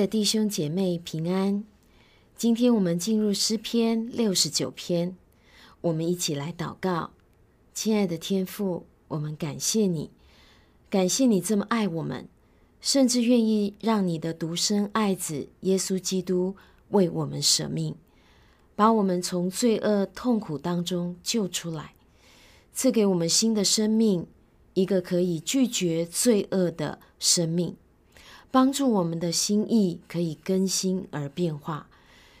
的弟兄姐妹平安，今天我们进入诗篇六十九篇，我们一起来祷告。亲爱的天父，我们感谢你，感谢你这么爱我们，甚至愿意让你的独生爱子耶稣基督为我们舍命，把我们从罪恶痛苦当中救出来，赐给我们新的生命，一个可以拒绝罪恶的生命。帮助我们的心意可以更新而变化，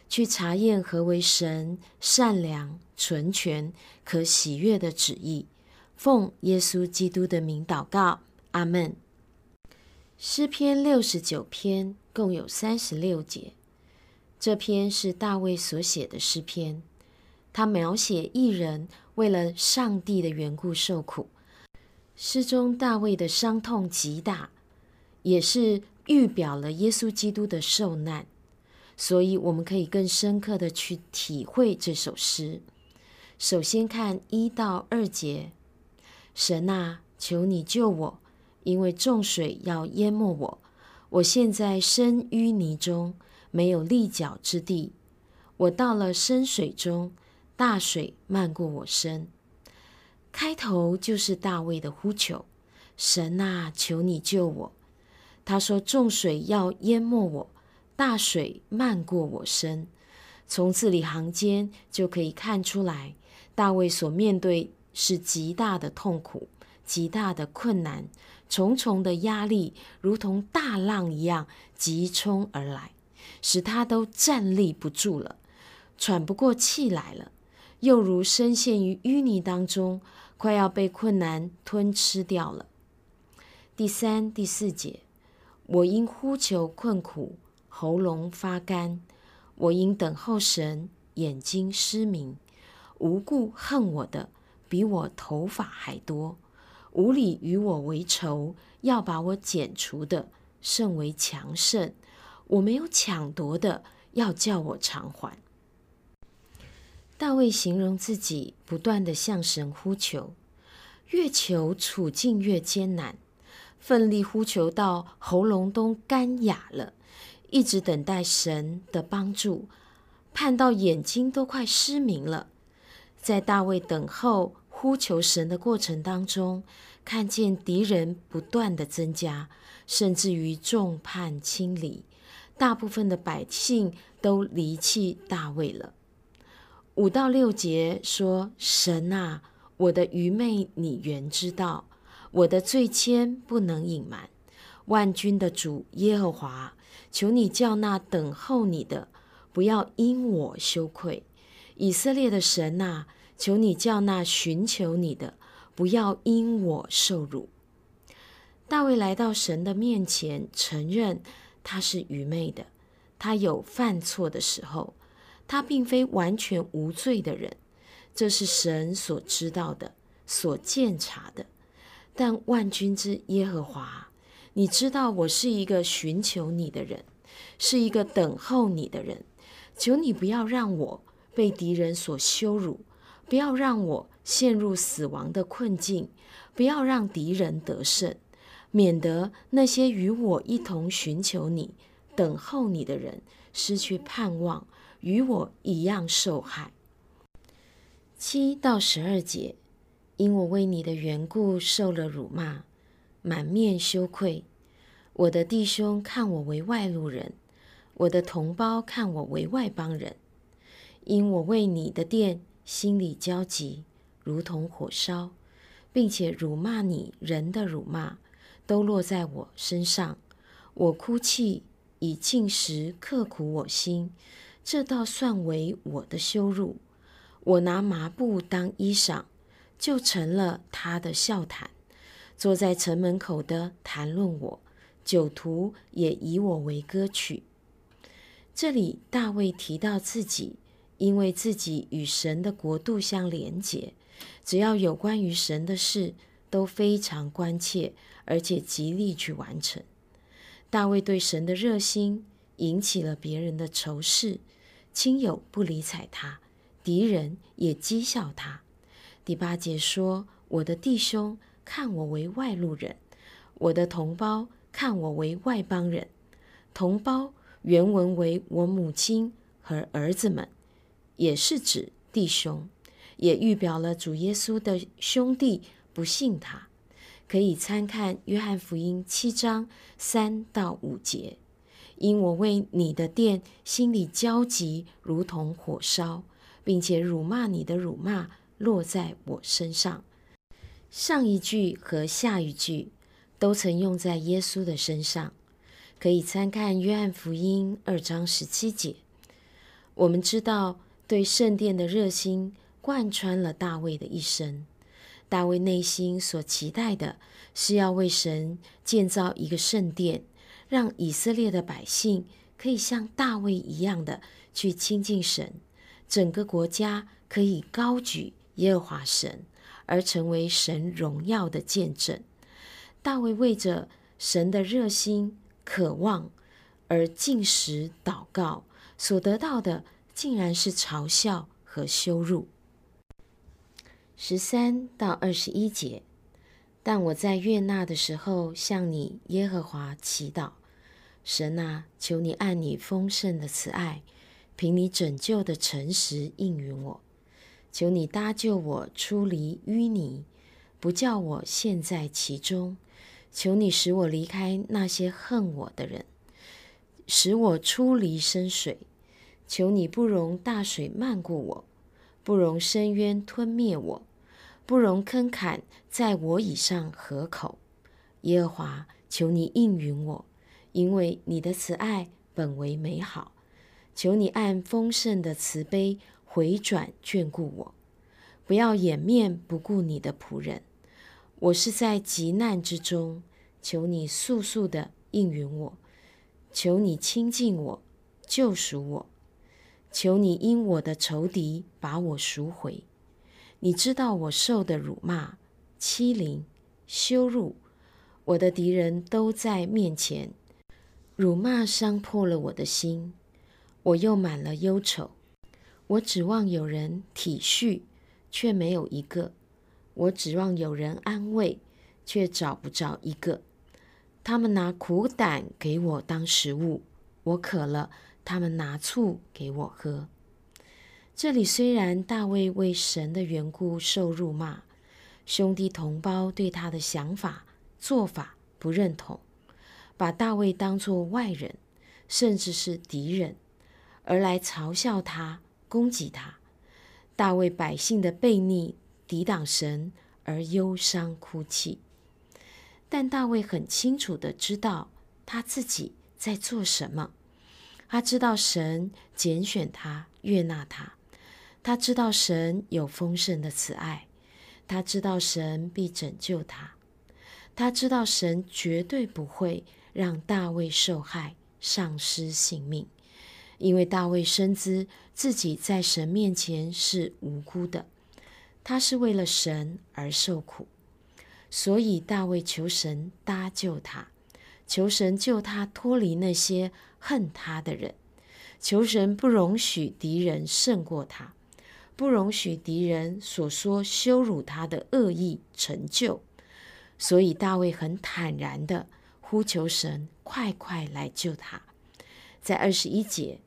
去查验何为神善良、纯全、可喜悦的旨意。奉耶稣基督的名祷告，阿门。诗篇六十九篇共有三十六节，这篇是大卫所写的诗篇，他描写一人为了上帝的缘故受苦。诗中大卫的伤痛极大，也是。预表了耶稣基督的受难，所以我们可以更深刻的去体会这首诗。首先看一到二节：神啊，求你救我，因为众水要淹没我，我现在深淤泥中，没有立脚之地。我到了深水中，大水漫过我身。开头就是大卫的呼求：神啊，求你救我。他说：“众水要淹没我，大水漫过我身。”从字里行间就可以看出来，大卫所面对是极大的痛苦、极大的困难、重重的压力，如同大浪一样急冲而来，使他都站立不住了，喘不过气来了，又如深陷于淤泥当中，快要被困难吞吃掉了。第三、第四节。我因呼求困苦，喉咙发干；我因等候神，眼睛失明。无故恨我的，比我头发还多；无理与我为仇，要把我剪除的，甚为强盛。我没有抢夺的，要叫我偿还。大卫形容自己不断地向神呼求，越求处境越艰难。奋力呼求到喉咙都干哑了，一直等待神的帮助，盼到眼睛都快失明了。在大卫等候呼求神的过程当中，看见敌人不断的增加，甚至于众叛亲离，大部分的百姓都离弃大卫了。五到六节说：“神啊，我的愚昧你原知道。”我的罪愆不能隐瞒，万军的主耶和华，求你叫那等候你的不要因我羞愧；以色列的神呐，求你叫那寻求你的不要因我受辱。大卫来到神的面前，承认他是愚昧的，他有犯错的时候，他并非完全无罪的人，这是神所知道的，所鉴察的。但万军之耶和华，你知道我是一个寻求你的人，是一个等候你的人。求你不要让我被敌人所羞辱，不要让我陷入死亡的困境，不要让敌人得胜，免得那些与我一同寻求你、等候你的人失去盼望，与我一样受害。七到十二节。因我为你的缘故受了辱骂，满面羞愧。我的弟兄看我为外路人，我的同胞看我为外邦人。因我为你的殿心里焦急，如同火烧，并且辱骂你人的辱骂都落在我身上。我哭泣，以进食刻苦我心，这倒算为我的羞辱。我拿麻布当衣裳。就成了他的笑谈，坐在城门口的谈论我，酒徒也以我为歌曲。这里大卫提到自己，因为自己与神的国度相连结，只要有关于神的事，都非常关切，而且极力去完成。大卫对神的热心，引起了别人的仇视，亲友不理睬他，敌人也讥笑他。第八节说：“我的弟兄看我为外路人，我的同胞看我为外邦人。同胞原文为我母亲和儿子们，也是指弟兄，也预表了主耶稣的兄弟不信他。可以参看约翰福音七章三到五节。因我为你的殿心里焦急，如同火烧，并且辱骂你的辱骂落在我身上。上一句和下一句都曾用在耶稣的身上，可以参看约翰福音二章十七节。我们知道，对圣殿的热心贯穿了大卫的一生。大卫内心所期待的是要为神建造一个圣殿。让以色列的百姓可以像大卫一样的去亲近神，整个国家可以高举耶和华神，而成为神荣耀的见证。大卫为着神的热心渴望而进食祷告，所得到的竟然是嘲笑和羞辱。十三到二十一节，但我在悦纳的时候向你耶和华祈祷。神啊，求你按你丰盛的慈爱，凭你拯救的诚实应允我。求你搭救我出离淤泥，不叫我陷在其中。求你使我离开那些恨我的人，使我出离深水。求你不容大水漫过我，不容深渊吞灭我，不容坑坎在我以上合口。耶和华，求你应允我。因为你的慈爱本为美好，求你按丰盛的慈悲回转眷顾我，不要掩面不顾你的仆人。我是在急难之中，求你速速的应允我，求你亲近我，救赎我，求你因我的仇敌把我赎回。你知道我受的辱骂、欺凌、羞辱，我的敌人都在面前。辱骂伤破了我的心，我又满了忧愁。我指望有人体恤，却没有一个；我指望有人安慰，却找不着一个。他们拿苦胆给我当食物，我渴了，他们拿醋给我喝。这里虽然大卫为神的缘故受辱骂，兄弟同胞对他的想法、做法不认同。把大卫当作外人，甚至是敌人，而来嘲笑他、攻击他。大卫百姓的悖逆、抵挡神而忧伤哭泣。但大卫很清楚的知道他自己在做什么。他知道神拣选他、悦纳他。他知道神有丰盛的慈爱。他知道神必拯救他。他知道神绝对不会。让大卫受害，丧失性命，因为大卫深知自己在神面前是无辜的，他是为了神而受苦，所以大卫求神搭救他，求神救他脱离那些恨他的人，求神不容许敌人胜过他，不容许敌人所说羞辱他的恶意成就，所以大卫很坦然的。呼求神快快来救他。在二十一节，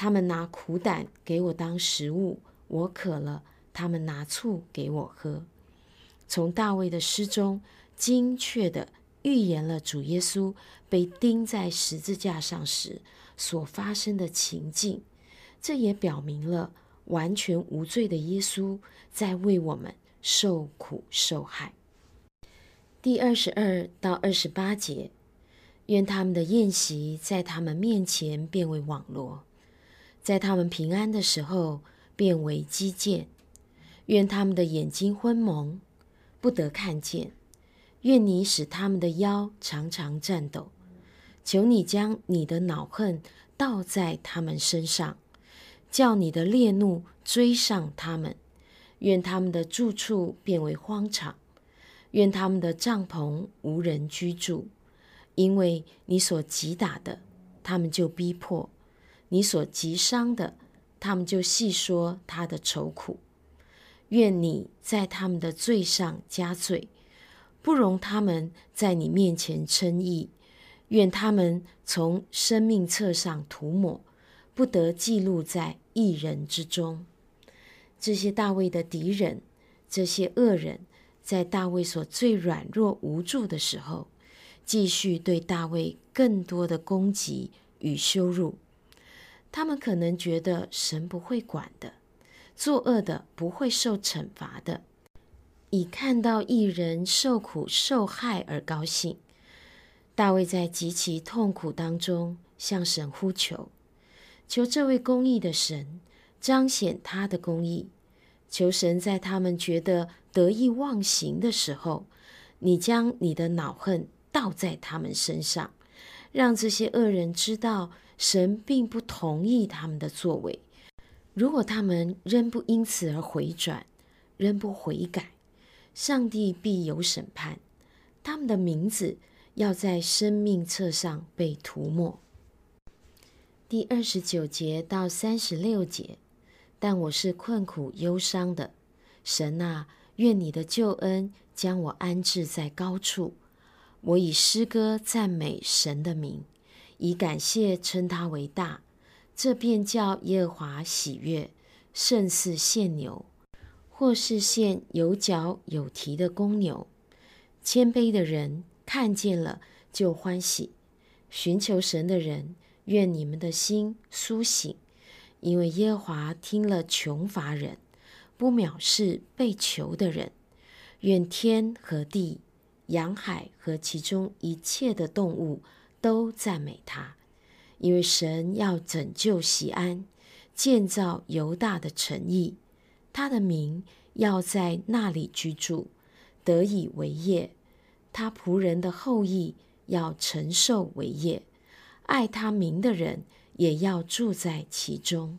他们拿苦胆给我当食物，我渴了，他们拿醋给我喝。从大卫的诗中，精确地预言了主耶稣被钉在十字架上时所发生的情境。这也表明了完全无罪的耶稣在为我们受苦受害。第二十二到二十八节。愿他们的宴席在他们面前变为网络，在他们平安的时候变为机槛。愿他们的眼睛昏蒙，不得看见。愿你使他们的腰常常颤抖。求你将你的恼恨倒在他们身上，叫你的烈怒追上他们。愿他们的住处变为荒场，愿他们的帐篷无人居住。因为你所击打的，他们就逼迫；你所击伤的，他们就细说他的愁苦。愿你在他们的罪上加罪，不容他们在你面前称义。愿他们从生命册上涂抹，不得记录在一人之中。这些大卫的敌人，这些恶人，在大卫所最软弱无助的时候，继续对大卫更多的攻击与羞辱。他们可能觉得神不会管的，作恶的不会受惩罚的，以看到一人受苦受害而高兴。大卫在极其痛苦当中向神呼求，求这位公义的神彰显他的公义。求神在他们觉得得意忘形的时候，你将你的恼恨倒在他们身上，让这些恶人知道神并不同意他们的作为。如果他们仍不因此而回转，仍不悔改，上帝必有审判，他们的名字要在生命册上被涂抹。第二十九节到三十六节。但我是困苦忧伤的，神啊，愿你的救恩将我安置在高处。我以诗歌赞美神的名，以感谢称他为大。这便叫耶和华喜悦，胜似献牛，或是献有角有蹄的公牛。谦卑的人看见了就欢喜，寻求神的人，愿你们的心苏醒。因为耶和华听了穷乏人，不藐视被求的人。愿天和地、洋海和其中一切的动物都赞美他，因为神要拯救锡安，建造犹大的城邑，他的名要在那里居住，得以为业。他仆人的后裔要承受为业，爱他名的人。也要住在其中。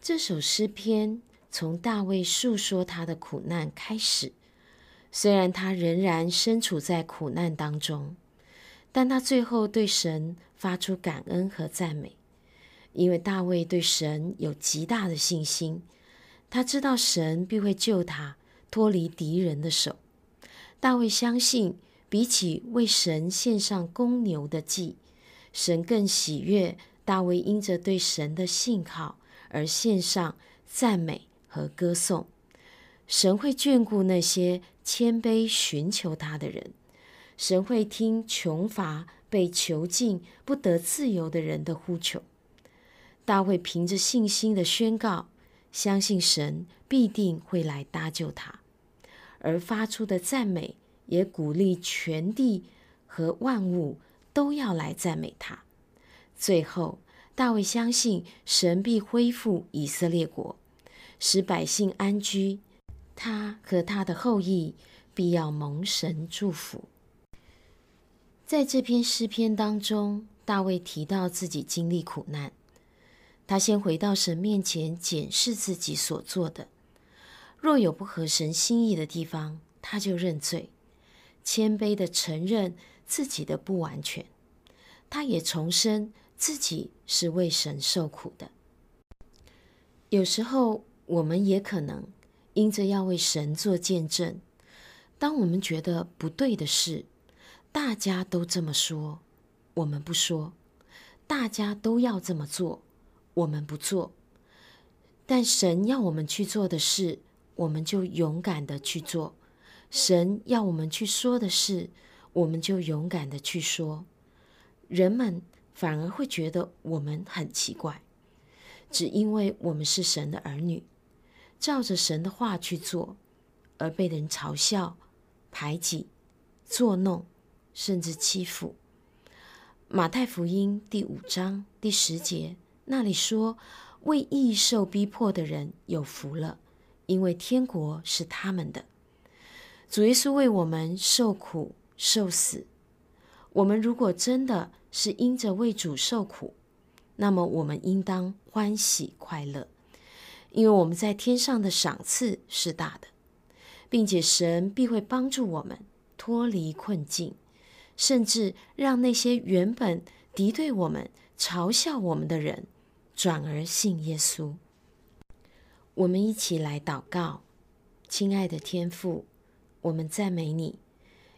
这首诗篇从大卫述说他的苦难开始，虽然他仍然身处在苦难当中，但他最后对神发出感恩和赞美，因为大卫对神有极大的信心，他知道神必会救他脱离敌人的手。大卫相信，比起为神献上公牛的祭，神更喜悦大卫因着对神的信靠而献上赞美和歌颂。神会眷顾那些谦卑寻求他的人，神会听穷乏被囚禁不得自由的人的呼求。大卫凭着信心的宣告，相信神必定会来搭救他，而发出的赞美也鼓励全地和万物。都要来赞美他。最后，大卫相信神必恢复以色列国，使百姓安居。他和他的后裔必要蒙神祝福。在这篇诗篇当中，大卫提到自己经历苦难，他先回到神面前检视自己所做的，若有不合神心意的地方，他就认罪，谦卑的承认。自己的不完全，他也重申自己是为神受苦的。有时候，我们也可能因着要为神做见证，当我们觉得不对的事，大家都这么说，我们不说；大家都要这么做，我们不做。但神要我们去做的事，我们就勇敢的去做；神要我们去说的事，我们就勇敢的去说，人们反而会觉得我们很奇怪，只因为我们是神的儿女，照着神的话去做，而被人嘲笑、排挤、作弄，甚至欺负。马太福音第五章第十节那里说：“为义受逼迫的人有福了，因为天国是他们的。”主耶稣为我们受苦。受死，我们如果真的是因着为主受苦，那么我们应当欢喜快乐，因为我们在天上的赏赐是大的，并且神必会帮助我们脱离困境，甚至让那些原本敌对我们、嘲笑我们的人转而信耶稣。我们一起来祷告，亲爱的天父，我们赞美你。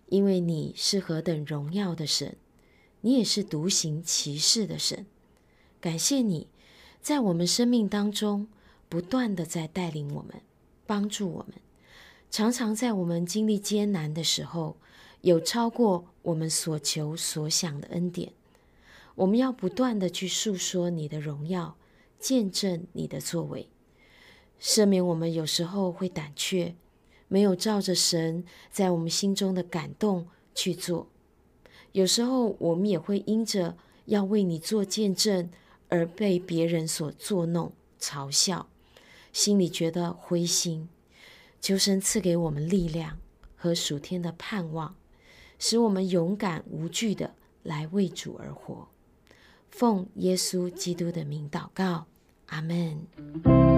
因为你是何等荣耀的神，你也是独行其事的神。感谢你在我们生命当中不断地在带领我们，帮助我们。常常在我们经历艰难的时候，有超过我们所求所想的恩典。我们要不断地去诉说你的荣耀，见证你的作为，赦免我们有时候会胆怯，没有照着神在我们心中的感动去做。有时候我们也会因着要为你做见证而被别人所作弄、嘲笑，心里觉得灰心。求神赐给我们力量和属天的盼望，使我们勇敢无惧的来为主而活。奉耶稣基督的名祷告，阿门。